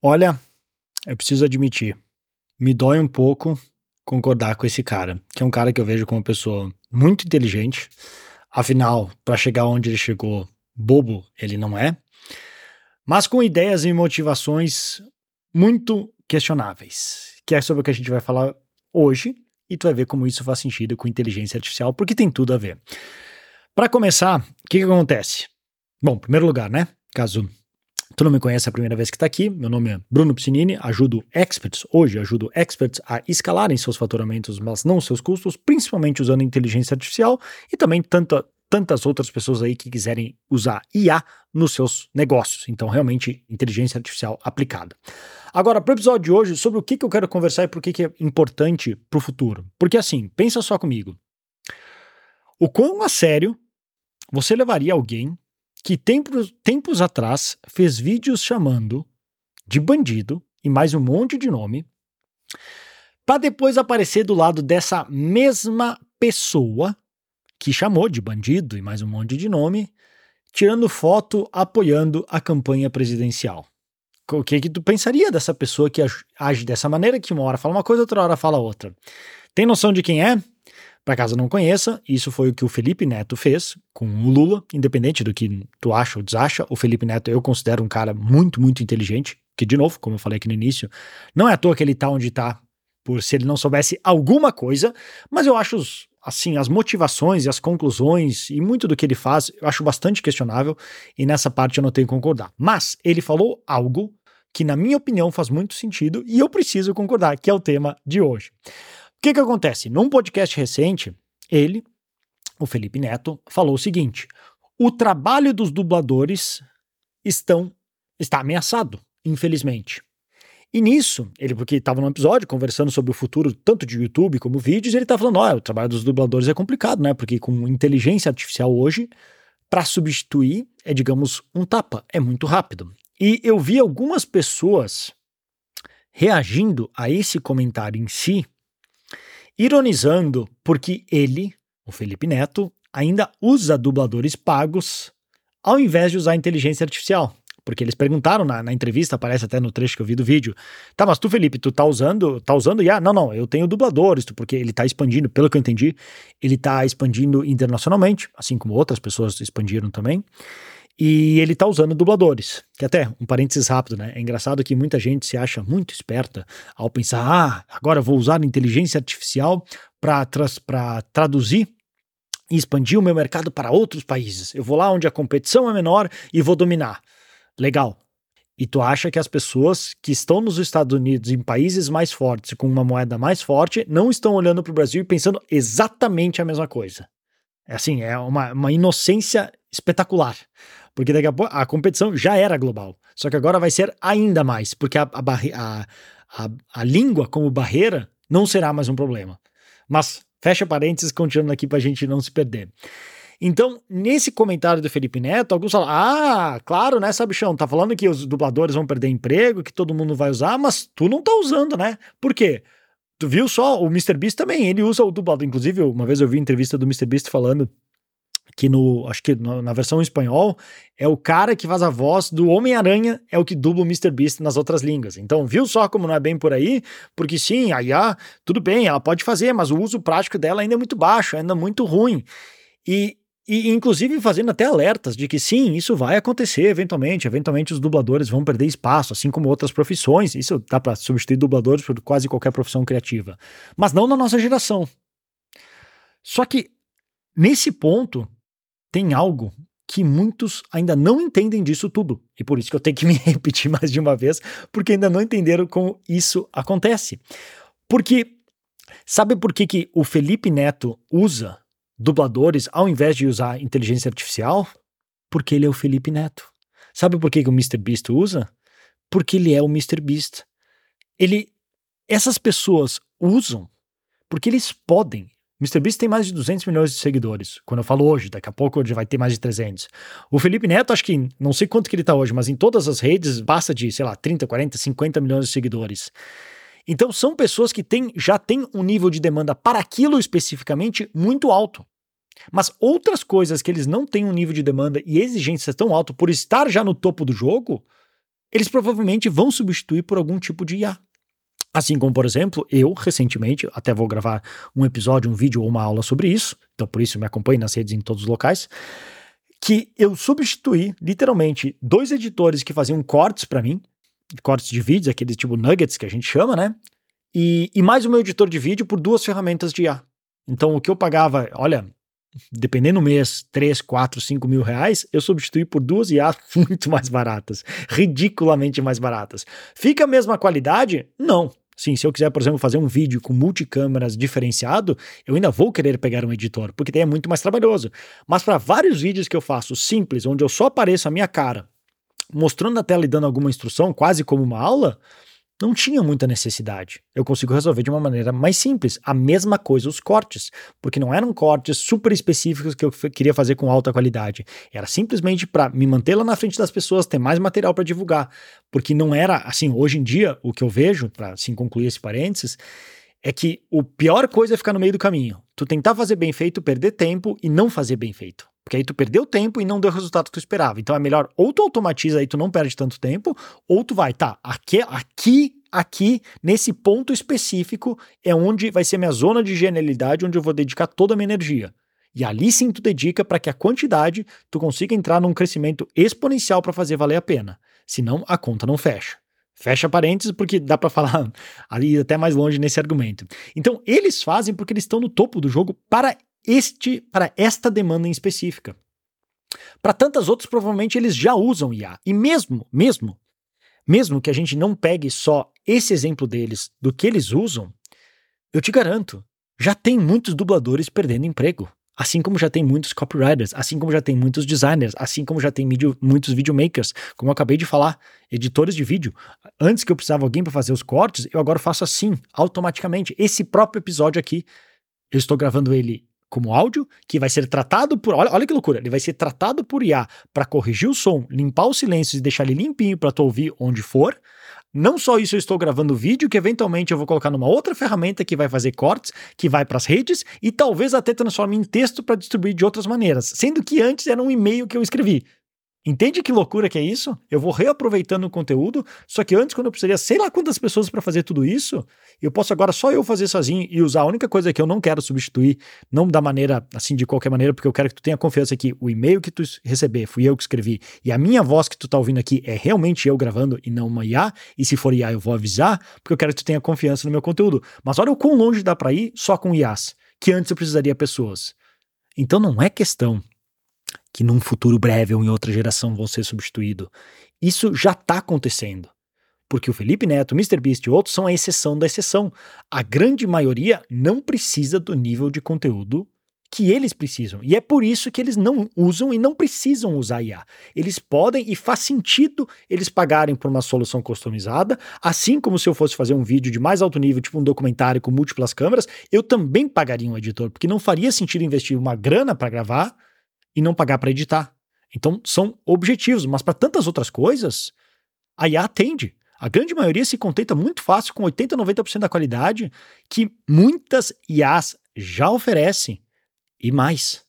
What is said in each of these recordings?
Olha, eu preciso admitir, me dói um pouco concordar com esse cara, que é um cara que eu vejo como uma pessoa muito inteligente. Afinal, para chegar onde ele chegou, bobo ele não é, mas com ideias e motivações muito questionáveis, que é sobre o que a gente vai falar hoje, e tu vai ver como isso faz sentido com inteligência artificial, porque tem tudo a ver. Para começar, o que, que acontece? Bom, em primeiro lugar, né? Caso tu não me conhece a primeira vez que está aqui, meu nome é Bruno Piscinini, ajudo experts, hoje ajudo experts a escalarem seus faturamentos, mas não seus custos, principalmente usando inteligência artificial e também tanta, tantas outras pessoas aí que quiserem usar IA nos seus negócios. Então, realmente, inteligência artificial aplicada. Agora, para o episódio de hoje, sobre o que, que eu quero conversar e por que, que é importante para o futuro. Porque assim, pensa só comigo. O quão a sério você levaria alguém que tempos, tempos atrás fez vídeos chamando de bandido e mais um monte de nome, para depois aparecer do lado dessa mesma pessoa que chamou de bandido e mais um monte de nome, tirando foto apoiando a campanha presidencial. O que que tu pensaria dessa pessoa que age dessa maneira, que uma hora fala uma coisa, outra hora fala outra? Tem noção de quem é? Para caso não conheça, isso foi o que o Felipe Neto fez com o Lula, independente do que tu acha ou desacha. O Felipe Neto eu considero um cara muito, muito inteligente, que de novo, como eu falei aqui no início, não é à toa que ele tá onde tá por se ele não soubesse alguma coisa, mas eu acho assim, as motivações e as conclusões e muito do que ele faz, eu acho bastante questionável e nessa parte eu não tenho que concordar. Mas ele falou algo que na minha opinião faz muito sentido e eu preciso concordar, que é o tema de hoje. O que, que acontece? Num podcast recente, ele, o Felipe Neto, falou o seguinte: o trabalho dos dubladores estão, está ameaçado, infelizmente. E nisso, ele, porque estava num episódio conversando sobre o futuro tanto de YouTube como vídeos, ele está falando: olha, o trabalho dos dubladores é complicado, né? Porque com inteligência artificial hoje, para substituir é, digamos, um tapa, é muito rápido. E eu vi algumas pessoas reagindo a esse comentário em si, ironizando porque ele, o Felipe Neto, ainda usa dubladores pagos ao invés de usar inteligência artificial. Porque eles perguntaram na, na, entrevista, aparece até no trecho que eu vi do vídeo. Tá, mas tu, Felipe, tu tá usando, tá usando IA? Não, não, eu tenho dubladores, porque ele tá expandindo, pelo que eu entendi, ele tá expandindo internacionalmente, assim como outras pessoas expandiram também. E ele tá usando dubladores. Que até, um parênteses rápido, né? É engraçado que muita gente se acha muito esperta ao pensar, ah, agora vou usar inteligência artificial para tra traduzir e expandir o meu mercado para outros países. Eu vou lá onde a competição é menor e vou dominar. Legal. E tu acha que as pessoas que estão nos Estados Unidos, em países mais fortes, com uma moeda mais forte, não estão olhando para o Brasil e pensando exatamente a mesma coisa. É assim, é uma, uma inocência espetacular. Porque daqui a pouco a competição já era global. Só que agora vai ser ainda mais, porque a, a, a, a, língua como barreira não será mais um problema. Mas, fecha parênteses, continuando aqui para a gente não se perder. Então, nesse comentário do Felipe Neto, alguns falam: ah, claro, né, Sabichão, tá falando que os dubladores vão perder emprego, que todo mundo vai usar, mas tu não tá usando, né? Por quê? Tu viu só, o MrBeast também, ele usa o dublador. Inclusive, uma vez eu vi entrevista do MrBeast falando que no, acho que na versão em espanhol, é o cara que faz a voz do Homem-Aranha, é o que dubla o Mr. Beast nas outras línguas. Então, viu só como não é bem por aí? Porque sim, a IA, tudo bem, ela pode fazer, mas o uso prático dela ainda é muito baixo, ainda é muito ruim. E, e inclusive fazendo até alertas de que sim, isso vai acontecer eventualmente, eventualmente os dubladores vão perder espaço, assim como outras profissões. Isso dá para substituir dubladores por quase qualquer profissão criativa, mas não na nossa geração. Só que nesse ponto, tem algo que muitos ainda não entendem disso tudo. E por isso que eu tenho que me repetir mais de uma vez, porque ainda não entenderam como isso acontece. Porque sabe por que, que o Felipe Neto usa dubladores ao invés de usar inteligência artificial? Porque ele é o Felipe Neto. Sabe por que, que o Mr. Beast usa? Porque ele é o Mr. Beast. Ele, essas pessoas usam porque eles podem, MrBeast tem mais de 200 milhões de seguidores. Quando eu falo hoje, daqui a pouco ele vai ter mais de 300. O Felipe Neto, acho que não sei quanto que ele tá hoje, mas em todas as redes passa de, sei lá, 30, 40, 50 milhões de seguidores. Então são pessoas que têm, já têm um nível de demanda para aquilo especificamente muito alto. Mas outras coisas que eles não têm um nível de demanda e exigência tão alto por estar já no topo do jogo, eles provavelmente vão substituir por algum tipo de IA. Assim como, por exemplo, eu recentemente, até vou gravar um episódio, um vídeo ou uma aula sobre isso, então por isso me acompanhe nas redes em todos os locais, que eu substituí literalmente dois editores que faziam cortes para mim, cortes de vídeos, aqueles tipo nuggets que a gente chama, né? E, e mais o meu editor de vídeo por duas ferramentas de IA. Então o que eu pagava, olha, dependendo do mês, 3, 4, 5 mil reais, eu substituí por duas IAs muito mais baratas, ridiculamente mais baratas. Fica a mesma qualidade? Não. Sim, se eu quiser, por exemplo, fazer um vídeo com multicâmeras diferenciado, eu ainda vou querer pegar um editor, porque daí é muito mais trabalhoso. Mas para vários vídeos que eu faço simples, onde eu só apareço a minha cara, mostrando na tela e dando alguma instrução, quase como uma aula, não tinha muita necessidade. Eu consigo resolver de uma maneira mais simples. A mesma coisa os cortes, porque não eram cortes super específicos que eu queria fazer com alta qualidade. Era simplesmente para me manter lá na frente das pessoas, ter mais material para divulgar. Porque não era assim, hoje em dia, o que eu vejo, para assim concluir esse parênteses, é que o pior coisa é ficar no meio do caminho. Tu tentar fazer bem feito, perder tempo e não fazer bem feito. Porque aí tu perdeu tempo e não deu o resultado que tu esperava. Então é melhor ou tu automatiza aí, tu não perde tanto tempo, ou tu vai, tá, aqui, aqui, aqui, nesse ponto específico, é onde vai ser minha zona de genialidade, onde eu vou dedicar toda a minha energia. E ali sim tu dedica para que a quantidade tu consiga entrar num crescimento exponencial para fazer valer a pena. Senão a conta não fecha. Fecha parênteses, porque dá para falar ali até mais longe nesse argumento. Então, eles fazem porque eles estão no topo do jogo para este para esta demanda em específica. Para tantas outras, provavelmente eles já usam IA. E mesmo, mesmo, mesmo que a gente não pegue só esse exemplo deles do que eles usam, eu te garanto, já tem muitos dubladores perdendo emprego. Assim como já tem muitos copywriters, assim como já tem muitos designers, assim como já tem video, muitos videomakers, como eu acabei de falar, editores de vídeo. Antes que eu precisava de alguém para fazer os cortes, eu agora faço assim, automaticamente. Esse próprio episódio aqui, eu estou gravando ele como áudio, que vai ser tratado por. Olha, olha que loucura! Ele vai ser tratado por IA para corrigir o som, limpar os silêncios e deixar ele limpinho para tu ouvir onde for. Não só isso, eu estou gravando vídeo que eventualmente eu vou colocar numa outra ferramenta que vai fazer cortes, que vai para as redes e talvez até transforme em texto para distribuir de outras maneiras, sendo que antes era um e-mail que eu escrevi. Entende que loucura que é isso? Eu vou reaproveitando o conteúdo, só que antes, quando eu precisaria sei lá quantas pessoas para fazer tudo isso, eu posso agora só eu fazer sozinho e usar a única coisa que eu não quero substituir, não da maneira, assim, de qualquer maneira, porque eu quero que tu tenha confiança que o e-mail que tu receber fui eu que escrevi e a minha voz que tu tá ouvindo aqui é realmente eu gravando e não uma IA, e se for IA eu vou avisar, porque eu quero que tu tenha confiança no meu conteúdo. Mas olha o quão longe dá para ir só com IAs, que antes eu precisaria pessoas. Então não é questão que num futuro breve ou em outra geração vão ser substituídos. Isso já está acontecendo. Porque o Felipe Neto, o MrBeast e outros são a exceção da exceção. A grande maioria não precisa do nível de conteúdo que eles precisam. E é por isso que eles não usam e não precisam usar IA. Eles podem e faz sentido eles pagarem por uma solução customizada, assim como se eu fosse fazer um vídeo de mais alto nível, tipo um documentário com múltiplas câmeras, eu também pagaria um editor, porque não faria sentido investir uma grana para gravar e não pagar para editar. Então são objetivos, mas para tantas outras coisas, a IA atende. A grande maioria se contenta muito fácil com 80, 90% da qualidade que muitas IAs já oferecem e mais.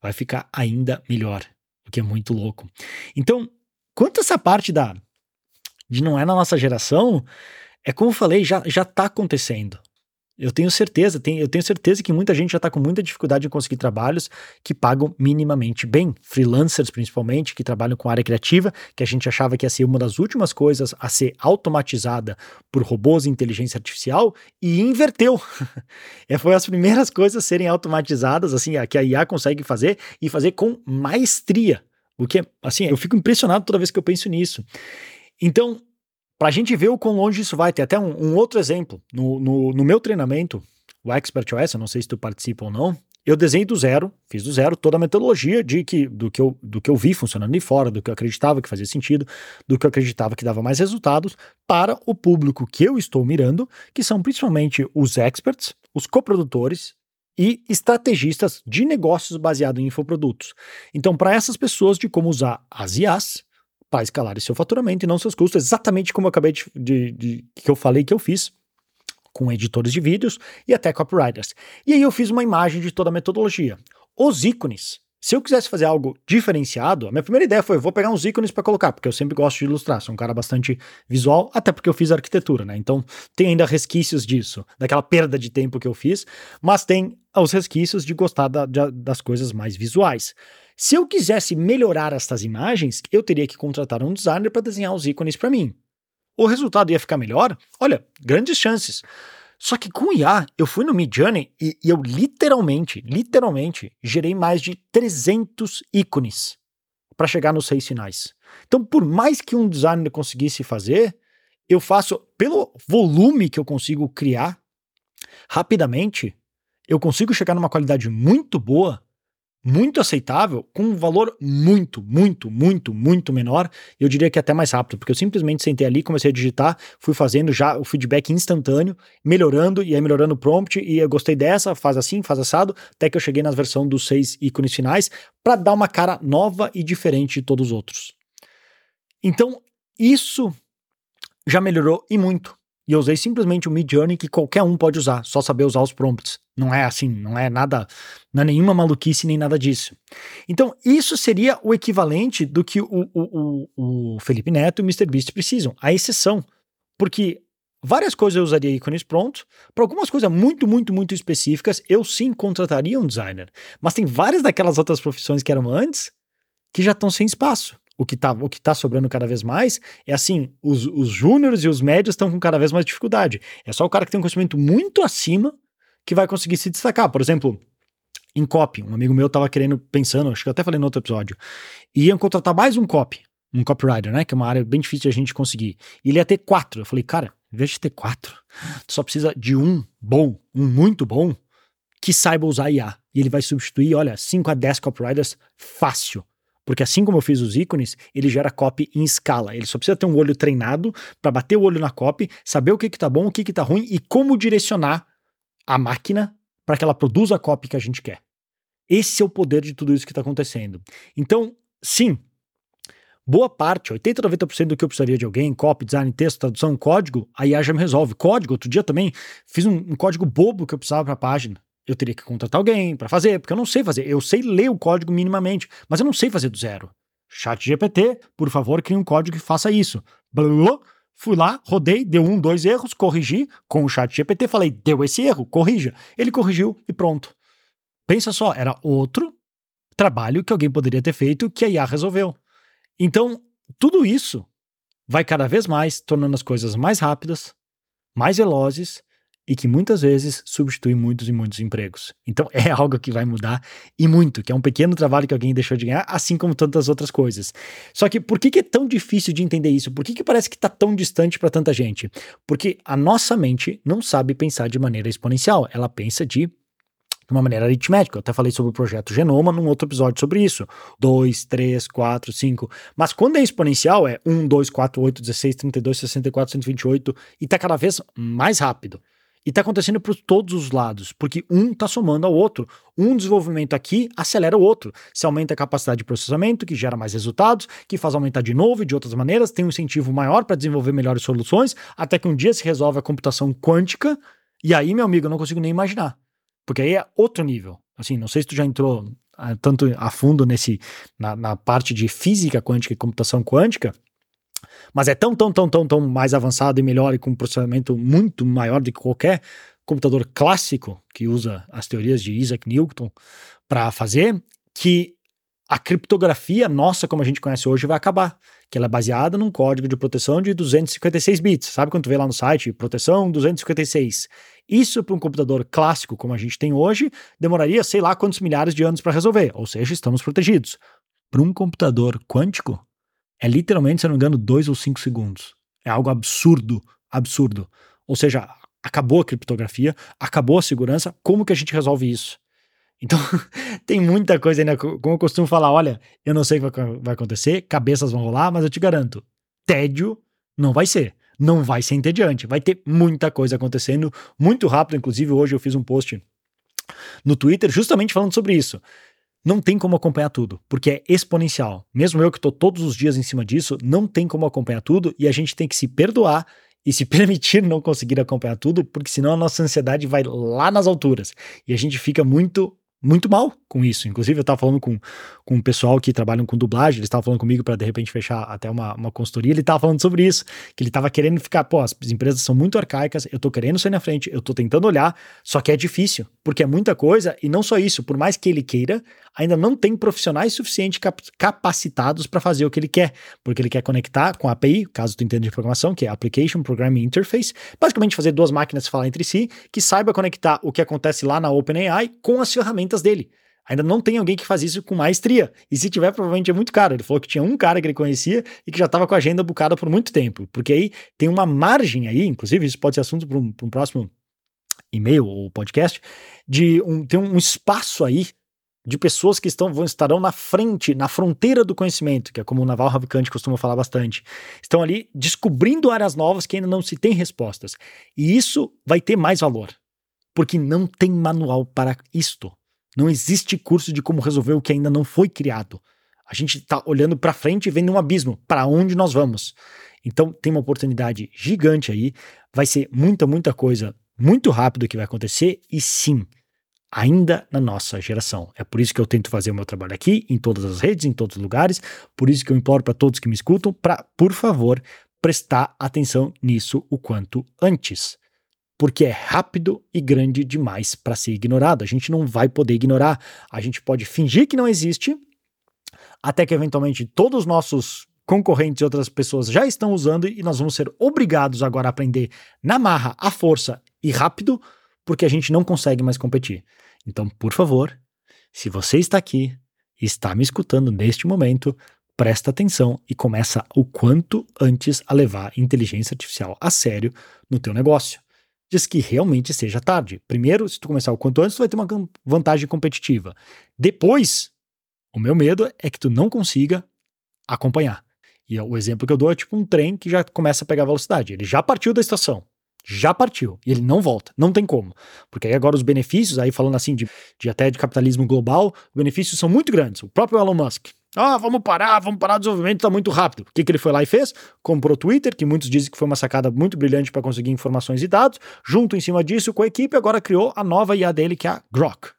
Vai ficar ainda melhor, o que é muito louco. Então, quanto a essa parte da de não é na nossa geração, é como eu falei, já já está acontecendo. Eu tenho certeza, tenho, eu tenho certeza que muita gente já está com muita dificuldade em conseguir trabalhos que pagam minimamente bem. Freelancers, principalmente, que trabalham com área criativa, que a gente achava que ia ser uma das últimas coisas a ser automatizada por robôs e inteligência artificial, e inverteu. é, foi as primeiras coisas a serem automatizadas, assim, que a IA consegue fazer e fazer com maestria. O que, assim, eu fico impressionado toda vez que eu penso nisso. Então, para a gente ver o quão longe isso vai, tem até um, um outro exemplo. No, no, no, meu treinamento, o Expert OS, eu não sei se tu participa ou não, eu desenhei do zero, fiz do zero toda a metodologia de que, do, que eu, do que eu vi funcionando de fora, do que eu acreditava que fazia sentido, do que eu acreditava que dava mais resultados para o público que eu estou mirando, que são principalmente os experts, os coprodutores e estrategistas de negócios baseados em infoprodutos. Então, para essas pessoas, de como usar as IAs para escalar seu faturamento e não seus custos, exatamente como eu acabei de, de, de, que eu falei que eu fiz com editores de vídeos e até copywriters. E aí eu fiz uma imagem de toda a metodologia. Os ícones Se eu quisesse fazer algo diferenciado, a minha primeira ideia foi: vou pegar uns ícones para colocar, porque eu sempre gosto de ilustrar, sou um cara bastante visual, até porque eu fiz arquitetura, né? Então tem ainda resquícios disso, daquela perda de tempo que eu fiz, mas tem os resquícios de gostar da, das coisas mais visuais. Se eu quisesse melhorar estas imagens, eu teria que contratar um designer para desenhar os ícones para mim. O resultado ia ficar melhor? Olha, grandes chances. Só que com IA, eu fui no Midjourney e, e eu literalmente, literalmente, gerei mais de 300 ícones para chegar nos seis finais. Então, por mais que um designer conseguisse fazer, eu faço, pelo volume que eu consigo criar, rapidamente, eu consigo chegar numa qualidade muito boa muito aceitável, com um valor muito, muito, muito, muito menor. Eu diria que até mais rápido, porque eu simplesmente sentei ali, comecei a digitar, fui fazendo já o feedback instantâneo, melhorando, e aí melhorando o prompt, e eu gostei dessa, faz assim, faz assado, até que eu cheguei na versão dos seis ícones finais, para dar uma cara nova e diferente de todos os outros. Então, isso já melhorou e muito. E eu usei simplesmente o Mid Journey que qualquer um pode usar, só saber usar os prompts. Não é assim, não é nada, não é nenhuma maluquice nem nada disso. Então, isso seria o equivalente do que o, o, o, o Felipe Neto e o MrBeast precisam, a exceção. Porque várias coisas eu usaria ícones prontos, para algumas coisas muito, muito, muito específicas, eu sim contrataria um designer. Mas tem várias daquelas outras profissões que eram antes que já estão sem espaço o que está tá sobrando cada vez mais é assim: os, os júniores e os médios estão com cada vez mais dificuldade. É só o cara que tem um conhecimento muito acima que vai conseguir se destacar. Por exemplo, em copy, um amigo meu estava querendo, pensando, acho que eu até falei no outro episódio, iam contratar mais um copy, um copywriter, né? Que é uma área bem difícil de a gente conseguir. E ele ia ter quatro. Eu falei, cara, em vez de ter quatro, tu só precisa de um bom, um muito bom, que saiba usar IA. E ele vai substituir, olha, 5 a 10 copywriters fácil. Porque assim como eu fiz os ícones, ele gera copy em escala. Ele só precisa ter um olho treinado para bater o olho na copy, saber o que que tá bom, o que que tá ruim e como direcionar a máquina para que ela produza a copy que a gente quer. Esse é o poder de tudo isso que está acontecendo. Então, sim, boa parte, 80, 90% do que eu precisaria de alguém, copy, design, texto, tradução, código, a IA já me resolve. Código, outro dia também fiz um, um código bobo que eu precisava para a página eu teria que contratar alguém para fazer, porque eu não sei fazer. Eu sei ler o código minimamente, mas eu não sei fazer do zero. Chat GPT, por favor, crie um código que faça isso. Blá, fui lá, rodei, deu um, dois erros, corrigi com o chat GPT, falei, deu esse erro, corrija. Ele corrigiu e pronto. Pensa só, era outro trabalho que alguém poderia ter feito que a IA resolveu. Então, tudo isso vai cada vez mais tornando as coisas mais rápidas, mais velozes e que muitas vezes substitui muitos e muitos empregos. Então é algo que vai mudar e muito, que é um pequeno trabalho que alguém deixou de ganhar, assim como tantas outras coisas. Só que por que, que é tão difícil de entender isso? Por que, que parece que está tão distante para tanta gente? Porque a nossa mente não sabe pensar de maneira exponencial, ela pensa de de uma maneira aritmética. Eu até falei sobre o projeto Genoma num outro episódio sobre isso. 2, 3, 4, 5. Mas quando é exponencial, é 1, 2, 4, 8, 16, 32, 64, 128 e está cada vez mais rápido. E está acontecendo por todos os lados, porque um está somando ao outro. Um desenvolvimento aqui acelera o outro. Se aumenta a capacidade de processamento, que gera mais resultados, que faz aumentar de novo e de outras maneiras, tem um incentivo maior para desenvolver melhores soluções, até que um dia se resolve a computação quântica, e aí, meu amigo, eu não consigo nem imaginar. Porque aí é outro nível. Assim, não sei se tu já entrou ah, tanto a fundo nesse na, na parte de física quântica e computação quântica, mas é tão, tão, tão, tão, tão mais avançado e melhor e com um processamento muito maior do que qualquer computador clássico que usa as teorias de Isaac Newton para fazer, que a criptografia nossa, como a gente conhece hoje, vai acabar. Que ela é baseada num código de proteção de 256 bits. Sabe quando tu vê lá no site, proteção 256? Isso para um computador clássico como a gente tem hoje, demoraria sei lá quantos milhares de anos para resolver, ou seja, estamos protegidos. Para um computador quântico, é literalmente, se eu não me engano, dois ou cinco segundos. É algo absurdo, absurdo. Ou seja, acabou a criptografia, acabou a segurança, como que a gente resolve isso? Então, tem muita coisa ainda, como eu costumo falar, olha, eu não sei o que vai acontecer, cabeças vão rolar, mas eu te garanto, tédio não vai ser. Não vai ser entediante, vai ter muita coisa acontecendo muito rápido. Inclusive, hoje eu fiz um post no Twitter justamente falando sobre isso não tem como acompanhar tudo, porque é exponencial. Mesmo eu que estou todos os dias em cima disso, não tem como acompanhar tudo e a gente tem que se perdoar e se permitir não conseguir acompanhar tudo, porque senão a nossa ansiedade vai lá nas alturas e a gente fica muito muito mal com isso. Inclusive, eu estava falando com, com um pessoal que trabalham com dublagem, eles estavam falando comigo para de repente fechar até uma, uma consultoria. Ele estava falando sobre isso, que ele estava querendo ficar, pô, as empresas são muito arcaicas, eu estou querendo sair na frente, eu estou tentando olhar, só que é difícil, porque é muita coisa, e não só isso, por mais que ele queira, ainda não tem profissionais suficientes cap capacitados para fazer o que ele quer, porque ele quer conectar com a API, caso tu entenda de programação, que é Application Programming Interface, basicamente fazer duas máquinas falar entre si, que saiba conectar o que acontece lá na OpenAI com as ferramentas dele. Ainda não tem alguém que faz isso com maestria. E se tiver, provavelmente é muito caro. Ele falou que tinha um cara que ele conhecia e que já estava com a agenda bucada por muito tempo. Porque aí tem uma margem aí, inclusive, isso pode ser assunto para um, um, próximo e-mail ou podcast, de um, tem um espaço aí de pessoas que estão, vão, estarão na frente, na fronteira do conhecimento, que é como o Naval Ravikant costuma falar bastante. Estão ali descobrindo áreas novas que ainda não se tem respostas. E isso vai ter mais valor, porque não tem manual para isto. Não existe curso de como resolver o que ainda não foi criado. A gente está olhando para frente e vendo um abismo. Para onde nós vamos? Então tem uma oportunidade gigante aí. Vai ser muita, muita coisa muito rápido que vai acontecer. E sim, ainda na nossa geração. É por isso que eu tento fazer o meu trabalho aqui, em todas as redes, em todos os lugares. Por isso que eu imploro para todos que me escutam para, por favor, prestar atenção nisso o quanto antes. Porque é rápido e grande demais para ser ignorado. A gente não vai poder ignorar. A gente pode fingir que não existe, até que eventualmente todos os nossos concorrentes e outras pessoas já estão usando e nós vamos ser obrigados agora a aprender na marra, à força e rápido, porque a gente não consegue mais competir. Então, por favor, se você está aqui e está me escutando neste momento, presta atenção e começa o quanto antes a levar inteligência artificial a sério no teu negócio. Diz que realmente seja tarde. Primeiro, se tu começar o quanto antes, tu vai ter uma vantagem competitiva. Depois, o meu medo é que tu não consiga acompanhar. E o exemplo que eu dou é tipo um trem que já começa a pegar velocidade. Ele já partiu da estação já partiu e ele não volta, não tem como. Porque aí agora os benefícios, aí falando assim de, de até de capitalismo global, os benefícios são muito grandes. O próprio Elon Musk, ah, vamos parar, vamos parar o desenvolvimento, está muito rápido. O que, que ele foi lá e fez? Comprou o Twitter, que muitos dizem que foi uma sacada muito brilhante para conseguir informações e dados. Junto em cima disso, com a equipe, agora criou a nova IA dele, que é a Grok.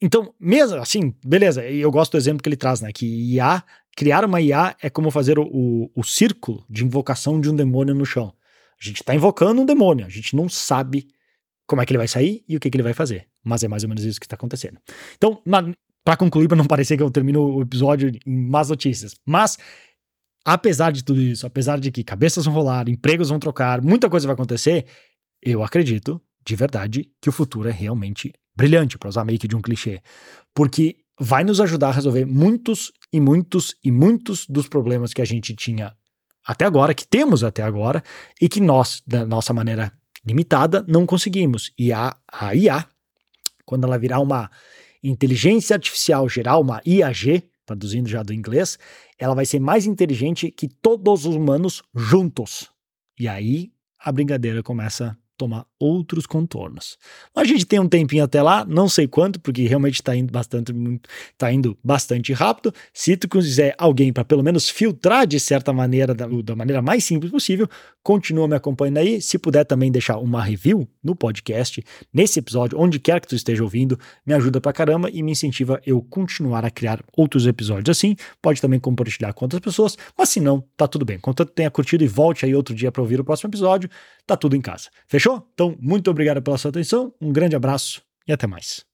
Então, mesmo assim, beleza, eu gosto do exemplo que ele traz, né? Que IA, criar uma IA é como fazer o, o, o círculo de invocação de um demônio no chão. A gente está invocando um demônio, a gente não sabe como é que ele vai sair e o que, que ele vai fazer. Mas é mais ou menos isso que está acontecendo. Então, para concluir, para não parecer que eu termino o episódio em más notícias, mas apesar de tudo isso, apesar de que cabeças vão rolar, empregos vão trocar, muita coisa vai acontecer, eu acredito, de verdade, que o futuro é realmente brilhante, para usar meio que de um clichê. Porque vai nos ajudar a resolver muitos e muitos e muitos dos problemas que a gente tinha até agora, que temos até agora, e que nós, da nossa maneira limitada, não conseguimos. E a, a IA, quando ela virar uma inteligência artificial geral, uma IAG, traduzindo já do inglês, ela vai ser mais inteligente que todos os humanos juntos. E aí a brincadeira começa tomar outros contornos. A gente tem um tempinho até lá, não sei quanto, porque realmente está indo bastante, tá indo bastante rápido. Se tu quiser alguém para pelo menos filtrar de certa maneira, da, da, maneira mais simples possível, continua me acompanhando aí. Se puder também deixar uma review no podcast, nesse episódio, onde quer que tu esteja ouvindo, me ajuda pra caramba e me incentiva eu continuar a criar outros episódios assim. Pode também compartilhar com outras pessoas, mas se não, tá tudo bem. Contanto tenha curtido e volte aí outro dia para ouvir o próximo episódio, tá tudo em casa. Fechou? Então, muito obrigado pela sua atenção, um grande abraço e até mais.